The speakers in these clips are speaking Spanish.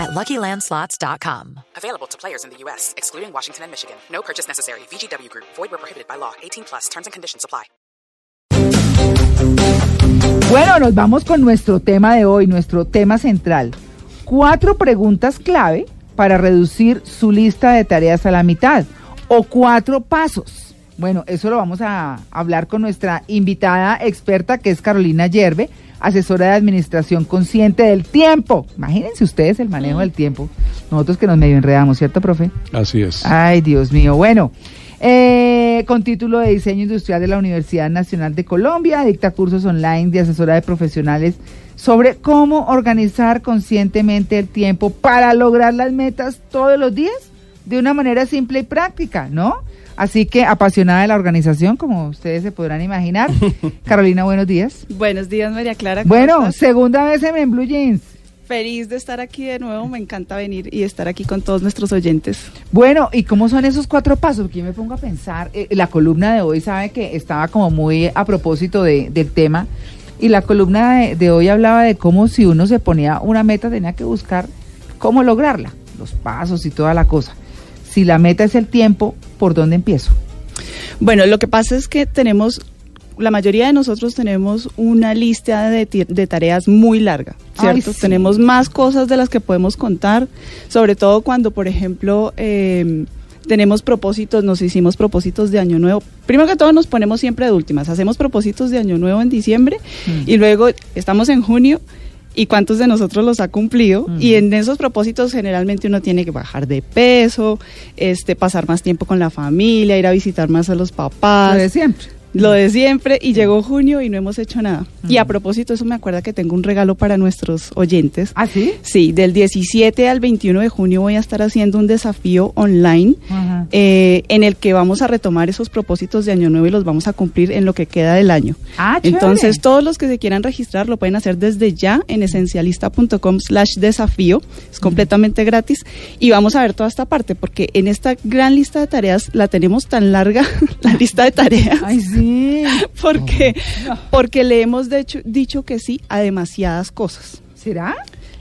at LuckyLandSlots.com. Available to players in the U.S., excluding Washington and Michigan. No purchase necessary. VGW Group. Void where prohibited by law. 18 plus. Terms and conditions apply. Bueno, nos vamos con nuestro tema de hoy, nuestro tema central. Cuatro preguntas clave para reducir su lista de tareas a la mitad o cuatro pasos. Bueno, eso lo vamos a hablar con nuestra invitada experta que es Carolina Yerbe, asesora de administración consciente del tiempo. Imagínense ustedes el manejo del tiempo. Nosotros que nos medio enredamos, ¿cierto, profe? Así es. Ay, Dios mío. Bueno, eh, con título de Diseño Industrial de la Universidad Nacional de Colombia, dicta cursos online de asesora de profesionales sobre cómo organizar conscientemente el tiempo para lograr las metas todos los días de una manera simple y práctica, ¿no? Así que apasionada de la organización, como ustedes se podrán imaginar. Carolina, buenos días. Buenos días, María Clara. ¿cómo Bueno, estás? segunda vez en En Blue Jeans. feliz de estar aquí de nuevo. Me encanta venir y estar aquí con todos nuestros oyentes. Bueno, ¿y cómo son esos cuatro pasos? Porque yo me pongo a pensar, eh, la columna de hoy sabe que estaba como muy a propósito de- del tema, y la columna de, de hoy hablaba de cómo si uno se ponía una meta tenía que buscar cómo lograrla, los pasos y toda la cosa. Si la meta es el tiempo, ¿por dónde empiezo? Bueno, lo que pasa es que tenemos, la mayoría de nosotros tenemos una lista de, tareas muy larga, Ay, ¿cierto? sí. Tenemos más cosas de las que podemos contar, sobre todo cuando, por ejemplo, eh, tenemos propósitos, nos hicimos propósitos de año nuevo. Primero que todo nos ponemos siempre de últimas, hacemos propósitos de año nuevo en diciembre Mm. y luego estamos en junio. ¿Y cuántos de nosotros los ha cumplido? Y en esos propósitos generalmente uno tiene que bajar de peso, este, pasar más tiempo con la familia, ir a visitar más a los papás. Lo de siempre. Lo de siempre y llegó junio y no hemos hecho nada. Y a propósito, eso me acuerda que tengo un regalo para nuestros oyentes. ¿Ah, sí? Sí, del 17 al 21 de junio voy a estar haciendo un desafío online eh, en el que vamos a retomar esos propósitos de año nuevo y los vamos a cumplir en lo que queda del año. Ah, chévere. Entonces, todos los que se quieran registrar lo pueden hacer desde ya en esencialista.com slash desafío. Es completamente gratis. Y vamos a ver toda esta parte, porque en esta gran lista de tareas la tenemos tan larga, la lista de tareas. Ay, sí. Porque, porque le hemos de hecho- dicho que sí a demasiadas cosas. ¿Será?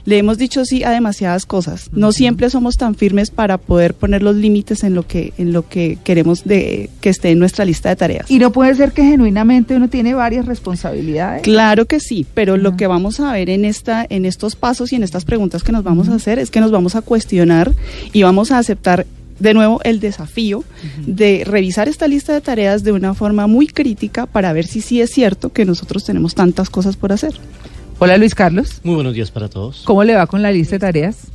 Le hemos dicho sí a demasiadas cosas. No siempre somos tan firmes para poder poner los límites en lo que en lo que queremos de que esté en nuestra lista de tareas. Y no puede ser que genuinamente uno tiene varias responsabilidades. Claro que sí, pero lo que vamos a ver en esta en estos pasos y en estas preguntas que nos vamos a hacer es que nos vamos a cuestionar y vamos a aceptar de nuevo el desafío de revisar esta lista de tareas de una forma muy crítica para ver si sí es cierto que nosotros tenemos tantas cosas por hacer. Hola Luis Carlos. Muy buenos días para todos. ¿Cómo le va con la lista de tareas?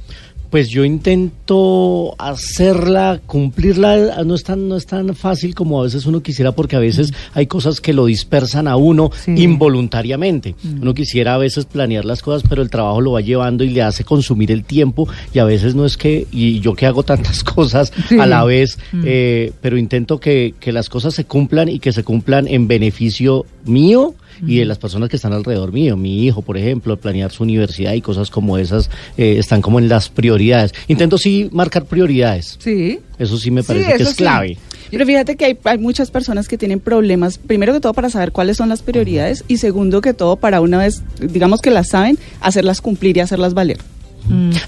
Pues yo intento hacerla, cumplirla, no es tan, no es tan fácil como a veces uno quisiera, porque a veces hay cosas que lo dispersan a uno Sí. involuntariamente. Uno quisiera a veces planear las cosas, pero el trabajo lo va llevando y le hace consumir el tiempo, y a veces no es que, y yo que hago tantas cosas Sí. a la vez, eh, pero intento que, que las cosas se cumplan y que se cumplan en beneficio mío y de las personas que están alrededor mío. Mi hijo, por ejemplo, planear su universidad y cosas como esas eh, están como en las prioridades. Intento sí marcar prioridades. Sí. Eso sí me Sí, parece que es sí. clave. Pero fíjate que hay, hay muchas personas que tienen problemas, primero que todo para saber cuáles son las prioridades y segundo que todo para una vez, digamos que las saben, hacerlas cumplir y hacerlas valer.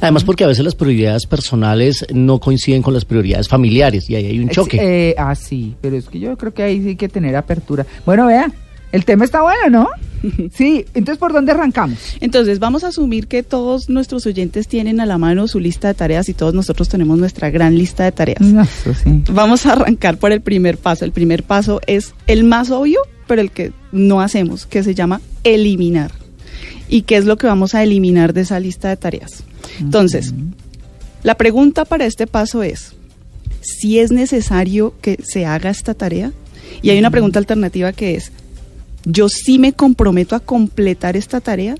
Además porque a veces las prioridades personales no coinciden con las prioridades familiares y ahí hay un choque. Eh, ah, sí, pero es que yo creo que ahí sí hay que tener apertura. Bueno, vea, el tema está bueno, ¿no? Sí, entonces ¿por dónde arrancamos? Entonces vamos a asumir que todos nuestros oyentes tienen a la mano su lista de tareas y todos nosotros tenemos nuestra gran lista de tareas. No, eso sí. Vamos a arrancar por el primer paso. El primer paso es el más obvio, pero el que no hacemos, que se llama eliminar. ¿Y qué es lo que vamos a eliminar de esa lista de tareas? Entonces, la pregunta para este paso es, si es necesario que se haga esta tarea? Y hay una pregunta alternativa que es, ¿yo sí me comprometo a completar esta tarea?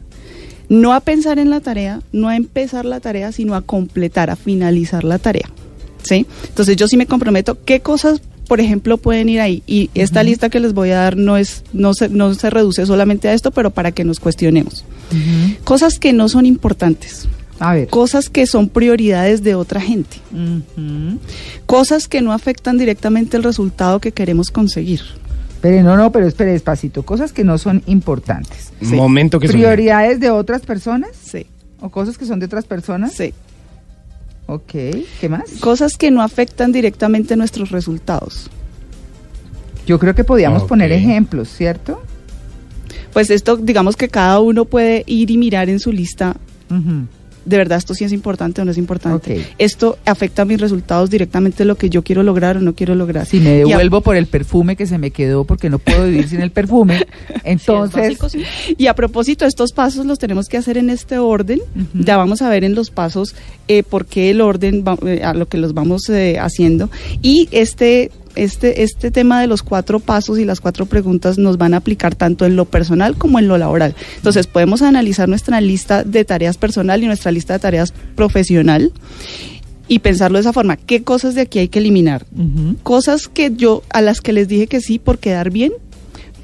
No a pensar en la tarea, no a empezar la tarea, sino a completar, a finalizar la tarea. ¿Sí? Entonces yo sí me comprometo, ¿qué cosas por ejemplo, pueden ir ahí. Y esta lista que les voy a dar no es, no se, no se reduce solamente a esto, pero para que nos cuestionemos. Cosas que no son importantes. A ver. Cosas que son prioridades de otra gente. Cosas que no afectan directamente el resultado que queremos conseguir. Espere, no, no, pero espere despacito. Cosas que no son importantes. Momento que ¿Prioridades de otras personas? Sí, ¿O cosas que son de otras personas? sí. Ok. ¿Qué más? Cosas que no afectan directamente nuestros resultados. Yo creo que podíamos poner ejemplos, ¿cierto? Pues esto, digamos que cada uno puede ir y mirar en su lista Ujú. De verdad esto sí es importante o no es importante. Esto afecta a mis resultados directamente lo que yo quiero lograr o no quiero lograr. Si me a- devuelvo por el perfume que se me quedó porque no puedo vivir sin el perfume, entonces... Y a propósito, estos pasos los tenemos que hacer en este orden. Ya vamos a ver en los pasos eh, por qué el orden, va- eh, a lo que los vamos eh, haciendo. Y este, este, este tema de los cuatro pasos y las cuatro preguntas nos van a aplicar tanto en lo personal como en lo laboral. Entonces, podemos analizar nuestra lista de tareas personal y nuestra lista de tareas profesional y pensarlo de esa forma. ¿Qué cosas de aquí hay que eliminar? Cosas que yo, a las que les dije que sí por quedar bien,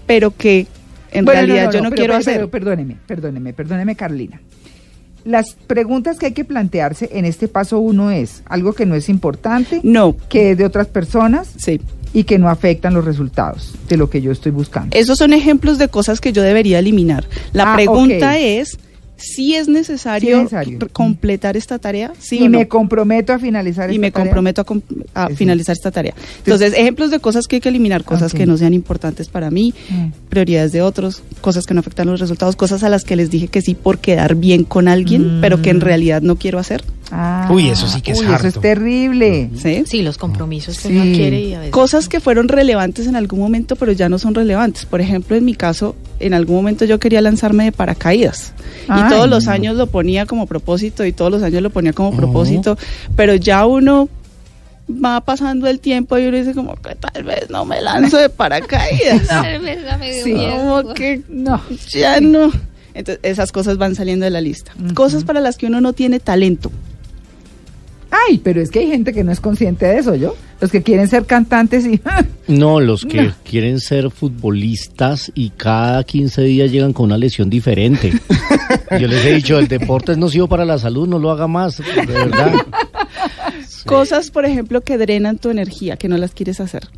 pero que en Bueno, realidad yo no pero- quiero pero- hacer. pero perdóneme, perdóneme, perdóneme, Carolina. Las preguntas que hay que plantearse en este paso uno es algo que no es importante, No, que es de otras personas sí. y que no afectan los resultados de lo que yo estoy buscando. Esos son ejemplos de cosas que yo debería eliminar. La Ah, pregunta es si es necesario, Sí es necesario. completar esta tarea, sí y o no. me comprometo a finalizar y esta me tarea. comprometo a, com- a finalizar esta tarea. Entonces, ejemplos de cosas que hay que eliminar, cosas que no sean importantes para mí, Mm. prioridades de otros, cosas que no afectan los resultados, cosas a las que les dije que sí por quedar bien con alguien, Mm. pero que en realidad no quiero hacer. Ah, Uy, eso sí que es uy, Eso es terrible. ¿sí? Sí, los compromisos que Sí. uno quiere y a veces. Cosas que fueron relevantes en algún momento, pero ya no son relevantes. Por ejemplo, en mi caso, en algún momento yo quería lanzarme de paracaídas. Ay. y todos los años lo ponía como propósito y todos los años lo ponía como propósito. Pero ya uno va pasando el tiempo y uno dice como que tal vez no me lanzo de paracaídas. Sí. Como que No. ya no. Entonces, esas cosas van saliendo de la lista. Cosas para las que uno no tiene talento. Ay, pero es que hay gente que no es consciente de eso, ¿yo? Los que quieren ser cantantes y... No, los que No. quieren ser futbolistas y cada 15 días llegan con una lesión diferente. Yo les he dicho, el deporte es nocivo para la salud, no lo haga más, de verdad. Cosas, por ejemplo, que drenan tu energía, que no las quieres hacer.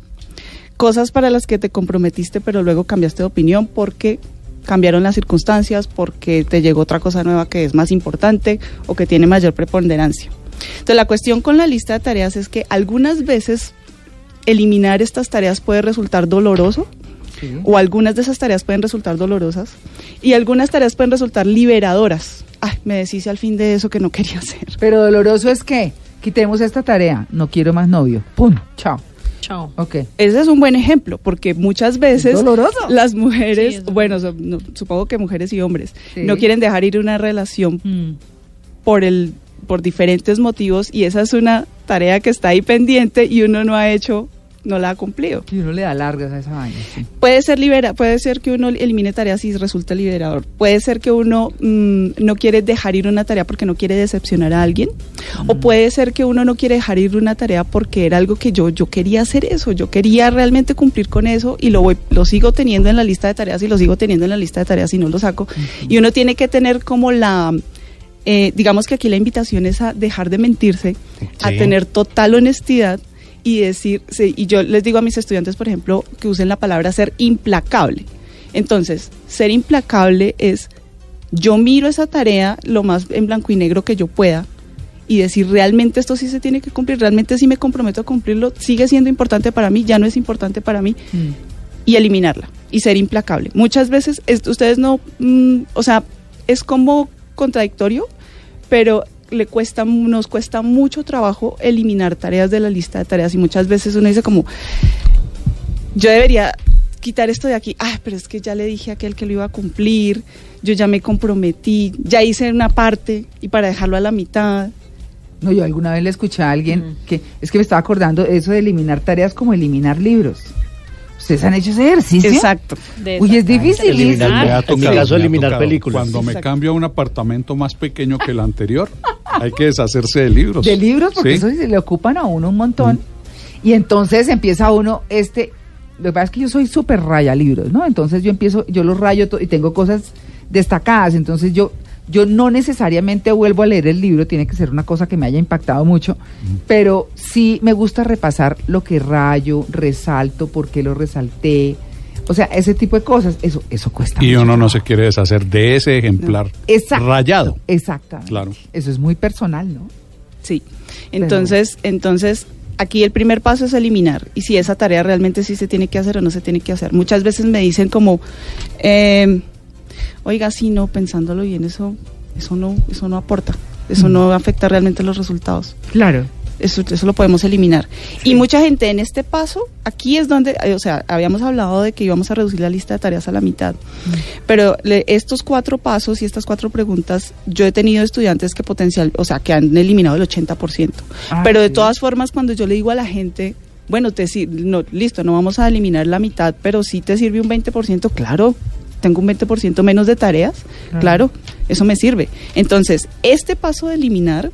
Cosas para las que te comprometiste, pero luego cambiaste de opinión porque cambiaron las circunstancias, porque te llegó otra cosa nueva que es más importante o que tiene mayor preponderancia. Entonces, la cuestión con la lista de tareas es que algunas veces eliminar estas tareas puede resultar doloroso Sí. o algunas de esas tareas pueden resultar dolorosas y algunas tareas pueden resultar liberadoras. Ay, me deshice al fin de eso que no quería hacer. Pero doloroso es que quitemos esta tarea, no quiero más novio. Pum, chao. Chao. Ok. Ese es un buen ejemplo, porque muchas veces doloroso. las mujeres, Sí, bueno, so- no, supongo que mujeres y hombres, Sí. no quieren dejar ir una relación Mm. por el por diferentes motivos y esa es una tarea que está ahí pendiente y uno no ha hecho, no la ha cumplido. Y uno le da largas a esa vaina. sí. Puede ser libera, puede ser que uno elimine tareas y resulte liberador. Puede ser que uno mm, no quiere dejar ir una tarea porque no quiere decepcionar a alguien. O puede ser que uno no quiere dejar ir una tarea porque era algo que yo, yo quería hacer eso, yo quería realmente cumplir con eso y lo voy, lo sigo teniendo en la lista de tareas y lo sigo teniendo en la lista de tareas y no lo saco. Y uno tiene que tener como la eh, digamos que aquí la invitación es a dejar de mentirse, a tener total honestidad y decir, sí, y yo les digo a mis estudiantes, por ejemplo, que usen la palabra ser implacable. Entonces, ser implacable es yo miro esa tarea lo más en blanco y negro que yo pueda y decir realmente esto sí se tiene que cumplir, realmente sí me comprometo a cumplirlo, sigue siendo importante para mí, ya no es importante para mí Mm. y eliminarla y ser implacable. Muchas veces es- ustedes no, mm, o sea, es como contradictorio, pero le cuesta, nos cuesta mucho trabajo eliminar tareas de la lista de tareas y muchas veces uno dice como, yo debería quitar esto de aquí, ah, pero es que ya le dije a aquel que lo iba a cumplir, yo ya me comprometí, ya hice una parte y para dejarlo a la mitad. No, yo alguna vez le escuché a alguien que es que me estaba acordando de eso de eliminar tareas como eliminar libros. ¿Ustedes han hecho ese ejercicio? Exacto. Uy, es difícil. Eliminar- Me ha en mi tocado, me ha películas. Cuando me Exacto. cambio a un apartamento más pequeño que el anterior, hay que deshacerse de libros. De libros, porque Sí. eso sí se le ocupan a uno un montón. Y entonces empieza uno, este, lo que pasa es que yo soy súper raya libros, ¿no? Entonces yo empiezo, yo los rayo y tengo cosas destacadas, entonces yo, yo no necesariamente vuelvo a leer el libro, tiene que ser una cosa que me haya impactado mucho, pero sí me gusta repasar lo que rayo, resalto, por qué lo resalté, o sea, ese tipo de cosas, eso, eso cuesta Y mucho uno no se quiere deshacer de ese ejemplar Exacto. rayado. Exactamente. Claro. Eso es muy personal, ¿no? Sí. Entonces, entonces aquí el primer paso es eliminar y si esa tarea realmente sí se tiene que hacer o no se tiene que hacer. Muchas veces me dicen como, eh, oiga, sí, no, pensándolo bien, eso, eso no, eso no aporta, eso no afecta realmente los resultados. Claro. Eso, eso lo podemos eliminar. Y mucha gente en este paso, aquí es donde, eh, o sea, habíamos hablado de que íbamos a reducir la lista de tareas a la mitad. Pero le- estos cuatro pasos y estas cuatro preguntas, yo he tenido estudiantes que potencial, o sea, que han eliminado el 80%. Ah, Pero de sí. todas formas, cuando yo le digo a la gente, bueno, te no, listo, no vamos a eliminar la mitad, pero sí te sirve un 20%, claro. Tengo un 20% menos de tareas, Claro. claro, eso me sirve. Entonces, este paso de eliminar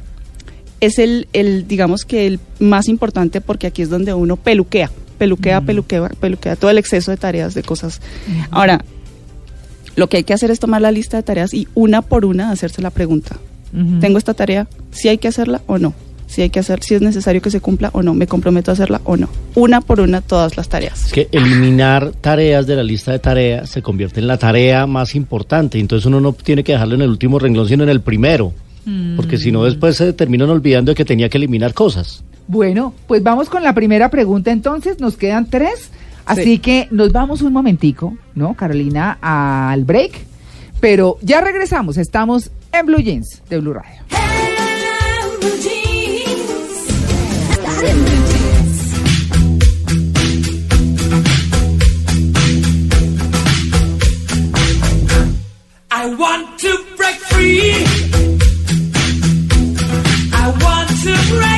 es el, el, digamos que el más importante porque aquí es donde uno peluquea, peluquea, peluquea, peluquea todo el exceso de tareas, de cosas. Ahora, lo que hay que hacer es tomar la lista de tareas y una por una hacerse la pregunta. ¿Tengo esta tarea? ¿Si hay que hacerla o no? Si hay que hacer, si es necesario que se cumpla o no, me comprometo a hacerla o no. Una por una todas las tareas. Es que eliminar tareas de la lista de tareas se convierte en la tarea más importante. Entonces uno no tiene que dejarlo en el último renglón, sino en el primero. Porque si no, después se terminan olvidando de que tenía que eliminar cosas. Bueno, pues vamos con la primera pregunta entonces, nos quedan tres, así Sí. que nos vamos un momentico, ¿no, Carolina, al break, pero ya regresamos, estamos en Blue Jeans de Blue Radio. I want to break free. I want to break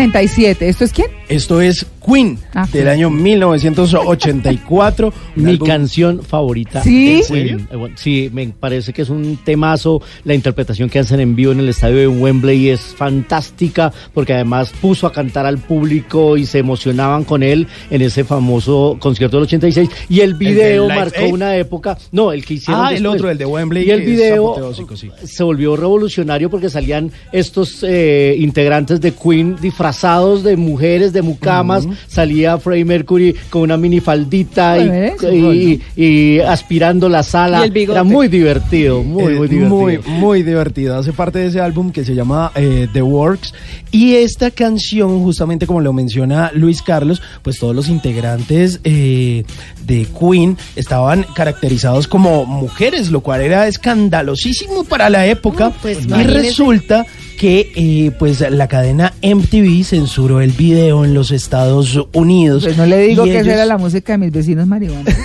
37, ¿esto es quién? Esto es Queen Ah, del año 1984. un Mi álbum- canción favorita. ¿Sí? Queen. Eh, Sí, me parece que es un temazo. La interpretación que hacen en vivo en el estadio de Wembley es fantástica porque además puso a cantar al público y se emocionaban con él en ese famoso concierto del 86. Y el video marcó Aid? una época. No, el que hicieron. Ah, el otro, el de Wembley, Y el video sí. se volvió revolucionario porque salían estos eh, integrantes de Queen disfrazados de mujeres, de mucamas. Salía Freddie Mercury con una minifaldita Bueno, eso, y, y aspirando la sala. Y el bigote. Era muy divertido, muy, Eh, muy divertido. Muy, muy divertido. Hace parte de ese álbum que se llama eh, The Works. Y esta canción, justamente como lo menciona Luis Carlos, pues todos los integrantes eh, de Queen estaban caracterizados como mujeres, lo cual era escandalosísimo para la época. pues, y imagínese. resulta que eh, pues la cadena MTV censuró el video en los Estados Unidos. Pues no le digo que esa era la música de mis vecinos marihuanos.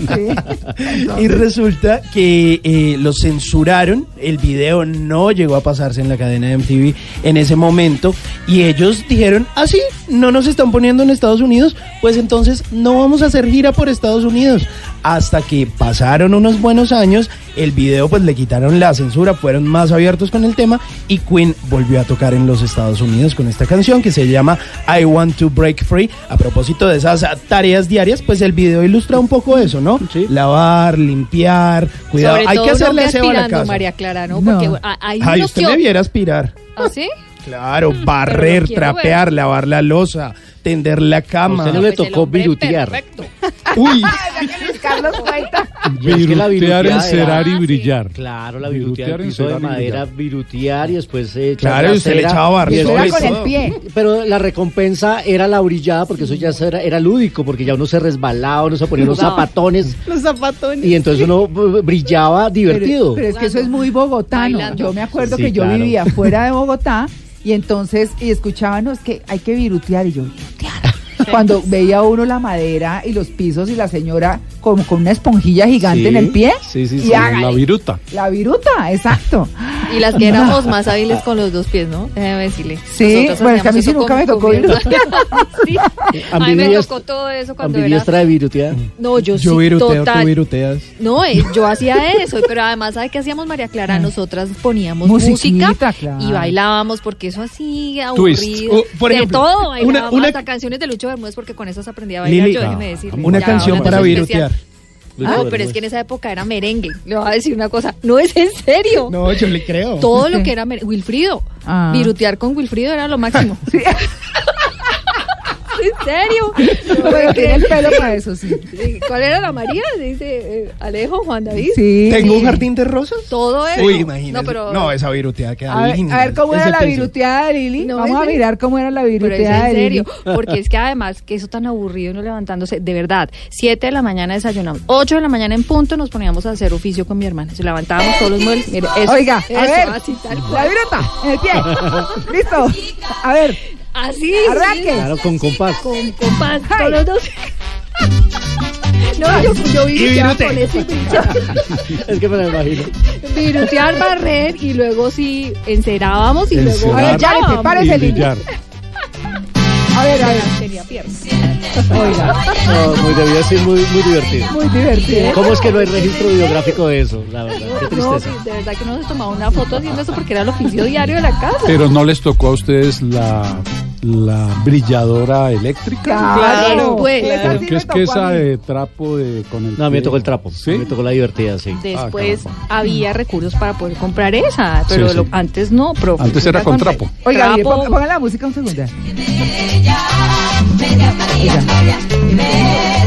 Sí. Y resulta que eh, lo censuraron, el video no llegó a pasarse en la cadena de MTV en ese momento y ellos dijeron, ah sí, no nos están poniendo en Estados Unidos, pues entonces no vamos a hacer gira por Estados Unidos. Hasta que pasaron unos buenos años, el video pues le quitaron la censura, fueron más abiertos con el tema y Queen volvió a tocar en los Estados Unidos con esta canción que se llama I Want to Break Free. A propósito de esas tareas diarias, pues el video ilustra un poco eso, ¿no? Sí. Lavar, limpiar, cuidado. Sobre Hay todo que no hacerle a la casa. María Clara, ¿no? No. Porque a- hay Ay, usted que- me viera aspirar. ¿Ah, sí? Claro, barrer, trapear, lavar la losa, tender la cama. Usted no le Pues tocó virutear. perfecto. Uy, Carlos Virutear, encerar era- y brillar. Claro, la Virutear, piso de madera, virutear y después eh, echar Claro, usted le echaba era con el pie. Pero la recompensa era la brillada porque eso ya era, era lúdico, porque ya uno se resbalaba, uno se ponía unos Jugaba. zapatones Los zapatones. y entonces uno brillaba divertido. Pero, pero es que eso es muy bogotano. Bailando. Yo me acuerdo Sí, que yo claro. vivía fuera de Bogotá y entonces y escuchaban, no, es que hay que virutear y yo, virutear. Cuando veía uno la madera y los pisos y la señora como con una esponjilla gigante Sí, en el pie. sí, sí, y sí, hágale. La viruta. La viruta, exacto. Y las que éramos más hábiles con los dos pies, ¿no? Déjeme decirle. Sí, bueno, es que a mí sí nunca me tocó virutear. Sí. A mí me tocó todo eso cuando era... Ambidiestra de virutear. No, yo, yo sí, viruteo, tú total. viruteas. No, eh, yo hacía eso, pero además, ¿sabe qué hacíamos María Clara? Nosotras poníamos Musiquita, música claro. y bailábamos porque eso así Twist. aburrido. Oh, por de ejemplo, todo, una- bailábamos una- hasta canciones de Lucho Bermúdez porque con esas aprendí a bailar Lili, yo, déjeme decirle. una Ya, canción para de especial. No, pero es que en esa época era merengue. Le voy a decir una cosa, no es en serio. No, yo le creo. Todo lo que era merengue. Wilfrido. Ah. Virutear con Wilfrido era lo máximo. ¿En serio? Pero tiene el pelo para eso, sí. ¿Cuál era la María? Dice eh, Alejo, Juan David. Sí. ¿Tengo un jardín de rosas? Todo eso. Uy, imagínese. No, esa viruteada queda A ver, linda. a ver cómo era la viruteada de Lili. No, Vamos a mirar cómo era la Pero es viruteada en de Lili. serio, porque es que además que eso tan aburrido no levantándose, de verdad, 7 de la mañana desayunamos, 8 de la mañana en punto nos poníamos a hacer oficio con mi hermana, se levantábamos todos los muebles, mire, eso, Oiga, a ver, así tal la viruta en el pie. Listo. A ver, Así, Arranque. Claro, con compás. con compás, Ay. con los dos. No, yo, yo viruteaba con brillaba. Es que me lo imagino. Virutear, barrer y luego sí encerábamos y luego Encerar. A ver, ya, prepárese, brillar. a ver, a ver. Tenía piernas. Oiga, No, muy debió ser muy, muy divertido. muy divertido. ¿Cómo es que no hay registro videográfico de eso? La verdad, qué No, tristeza. sí, de verdad que no se tomaba una foto haciendo eso porque era el oficio diario de la casa. Pero no les tocó a ustedes la, la brilladora eléctrica. Claro. Porque me es que esa de trapo de con el No, a mí me tocó el trapo. ¿Sí? Me tocó la divertida, sí. Después caramba. había recursos para poder comprar esa, pero Sí, sí. lo- antes no, profe. Antes era con trapo. Oiga, Trapo. ponga, ponga la música un segundo. Oiga.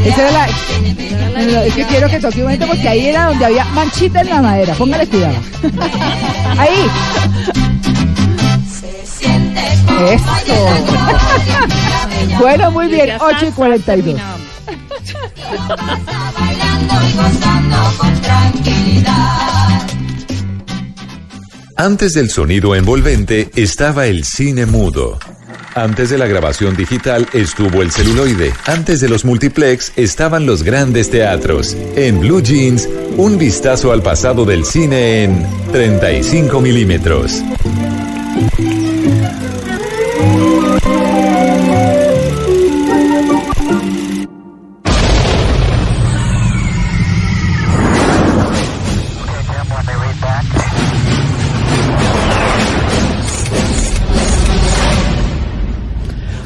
Esa era la... No, no, es que quiero que toque un momento porque ahí era donde había manchita en la madera. Póngale cuidado. Ahí. Eso. Bueno, muy bien. Ya 8 y está, 42. terminamos. Antes del sonido envolvente estaba el cine mudo. Antes de la grabación digital estuvo el celuloide. Antes de los multiplex estaban los grandes teatros. En Blue Jeans, un vistazo al pasado del cine en 35 milímetros.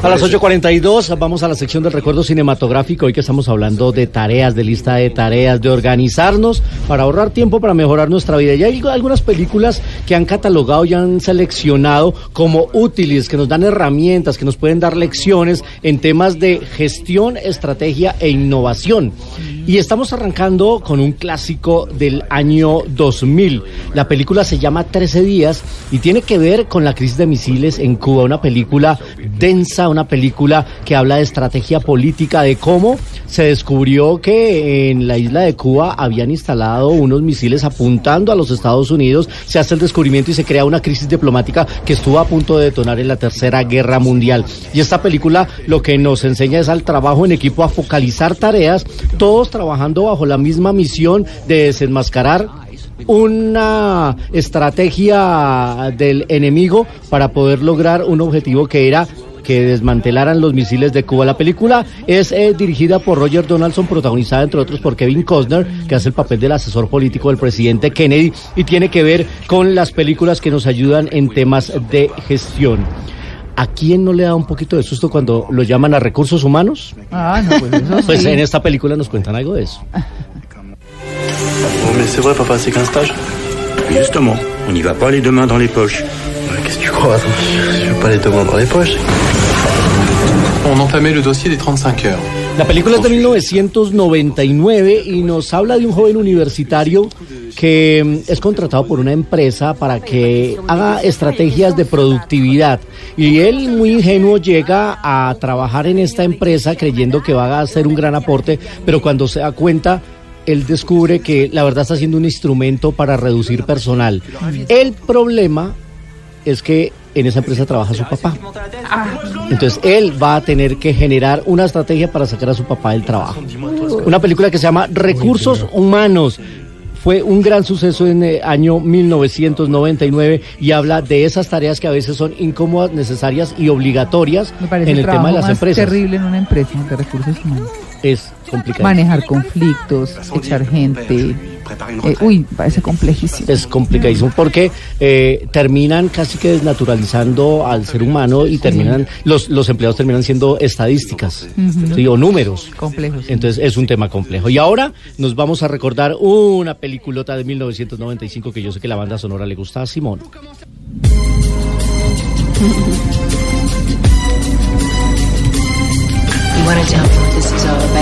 A las 8.42 vamos a la sección del recuerdo cinematográfico. Hoy que estamos hablando de tareas, de lista de tareas, de organizarnos para ahorrar tiempo, para mejorar nuestra vida. Y hay algunas películas que han catalogado y han seleccionado como útiles, que nos dan herramientas, que nos pueden dar lecciones en temas de gestión, estrategia e innovación. Y estamos arrancando con un clásico del año 2000. La película se llama 13 días y tiene que ver con la crisis de misiles en Cuba, una película densa, una película que habla de estrategia política, de cómo se descubrió que en la isla de Cuba habían instalado unos misiles apuntando a los Estados Unidos, se hace el descubrimiento y se crea una crisis diplomática que estuvo a punto de detonar en la Tercera Guerra Mundial. Y esta película lo que nos enseña es al trabajo en equipo, a focalizar tareas, todos trabajando bajo la misma misión de desenmascarar una estrategia del enemigo para poder lograr un objetivo que era que desmantelaran los misiles de Cuba. La película es eh, dirigida por Roger Donaldson, protagonizada entre otros por Kevin Costner, que hace el papel del asesor político del presidente Kennedy y tiene que ver con las películas que nos ayudan en temas de gestión. ¿A quién no le da un poquito de susto cuando lo llaman a recursos humanos? Ah, no, pues eso Pues sí. en esta película nos cuentan algo de eso. Mais c'est vrai, papa, c'est qu'un stage Justement, on n'y va pas les deux mains dans les poches. Qu'est-ce que tu crois je veux pas les deux mains dans les poches. On entamait le dossier des 35 heures. La película es de 1999 y nos habla de un joven universitario que mm, es contratado por una empresa para que haga estrategias de productividad. Y él, muy ingenuo, llega a trabajar en esta empresa creyendo que va a hacer un gran aporte, pero cuando se da cuenta, él descubre que la verdad está siendo un instrumento para reducir personal. El problema es que en esa empresa trabaja su papá. Entonces él va a tener que generar una estrategia para sacar a su papá del trabajo. Una película que se llama Recursos Humanos. Fue un gran suceso en el año 1999 y habla de esas tareas que a veces son incómodas, necesarias y obligatorias Me parece en el tema de las más empresas. terrible en una empresa de recursos humanos. Es complicado. Manejar conflictos, echar gente. Eh, uy, parece complejísimo. Es complicadísimo porque eh, terminan casi que desnaturalizando al ser humano y terminan los, los empleados terminan siendo estadísticas o números. Complejos. Entonces es un tema complejo. Y ahora nos vamos a recordar una peliculota de 1995 que yo sé que la banda sonora le gusta a Simón.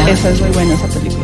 Esa es muy buena esa película.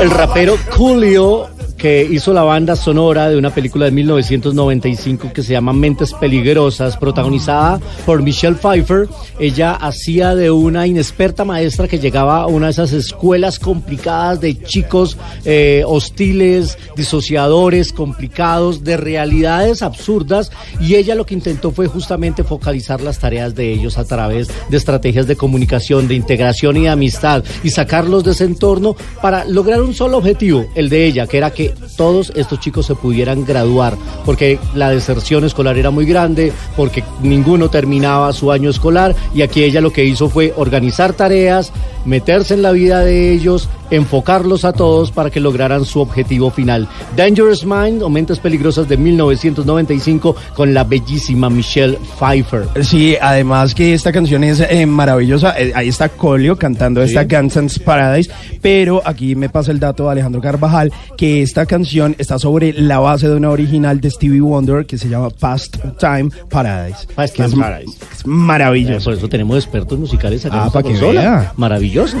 El rapero Coolio que hizo la banda sonora de una película de 1995 que se llama Mentes Peligrosas, protagonizada por Michelle Pfeiffer. Ella hacía de una inexperta maestra que llegaba a una de esas escuelas complicadas de chicos eh, hostiles, disociadores, complicados, de realidades absurdas. Y ella lo que intentó fue justamente focalizar las tareas de ellos a través de estrategias de comunicación, de integración y de amistad y sacarlos de ese entorno para lograr un solo objetivo, el de ella, que era que todos estos chicos se pudieran graduar, porque la deserción escolar era muy grande, porque ninguno terminaba su año escolar y aquí ella lo que hizo fue organizar tareas, meterse en la vida de ellos, enfocarlos a todos para que lograran su objetivo final. Dangerous Mind o Mentes Peligrosas de 1995 con la bellísima Michelle Pfeiffer. Sí, además que esta canción es eh, maravillosa. Eh, ahí está Colio cantando esta Guns Paradise, pero aquí me pasa el dato de Alejandro Carvajal que esta canción está sobre la base de una original de Stevie Wonder que se llama Past Time Paradise. Past Time es, Paradise. es maravilloso. Por eso tenemos expertos musicales acá en Ah, esta pa' que consola. vea. Maravillosos.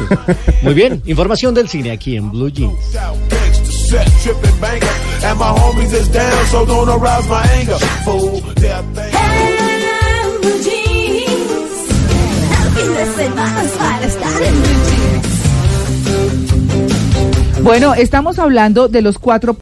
Muy bien, información del cine aquí en Blue Jeans. Bueno, estamos hablando de los cuatro